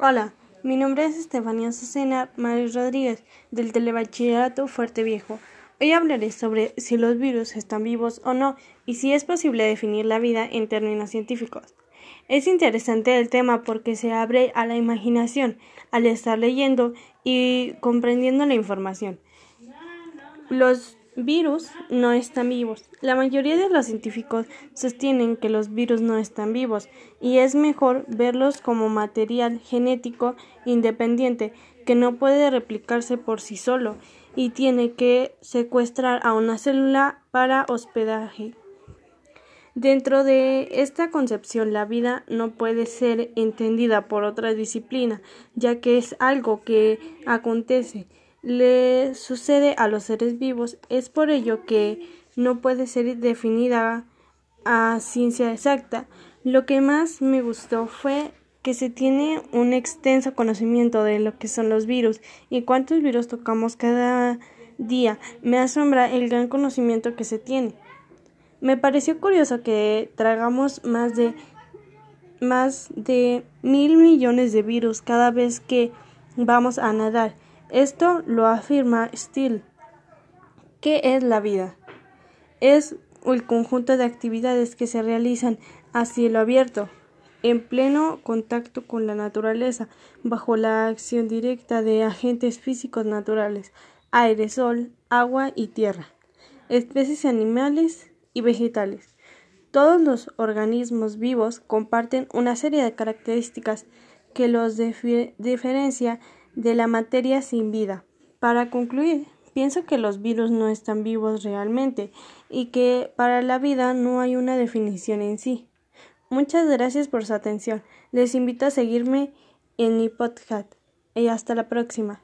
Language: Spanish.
Hola, mi nombre es Estefanía Susana Maris Rodríguez del Telebachillerato Fuerte Viejo. Hoy hablaré sobre si los virus están vivos o no y si es posible definir la vida en términos científicos. Es interesante el tema porque se abre a la imaginación al estar leyendo y comprendiendo la información. Los virus no están vivos. La mayoría de los científicos sostienen que los virus no están vivos y es mejor verlos como material genético independiente que no puede replicarse por sí solo y tiene que secuestrar a una célula para hospedaje. Dentro de esta concepción, la vida no puede ser entendida por otra disciplina, ya que es algo que acontece le sucede a los seres vivos. Es por ello que no puede ser definida a ciencia exacta. Lo que más me gustó fue que se tiene un extenso conocimiento de lo que son los virus y cuántos virus tocamos cada día. Me asombra el gran conocimiento que se tiene. Me pareció curioso que tragamos más de más de mil millones de virus cada vez que vamos a nadar esto lo afirma Steele. ¿Qué es la vida? Es el conjunto de actividades que se realizan a cielo abierto, en pleno contacto con la naturaleza, bajo la acción directa de agentes físicos naturales, aire, sol, agua y tierra, especies animales y vegetales. Todos los organismos vivos comparten una serie de características que los diferencia de la materia sin vida. Para concluir, pienso que los virus no están vivos realmente y que para la vida no hay una definición en sí. Muchas gracias por su atención. Les invito a seguirme en mi podcast y hasta la próxima.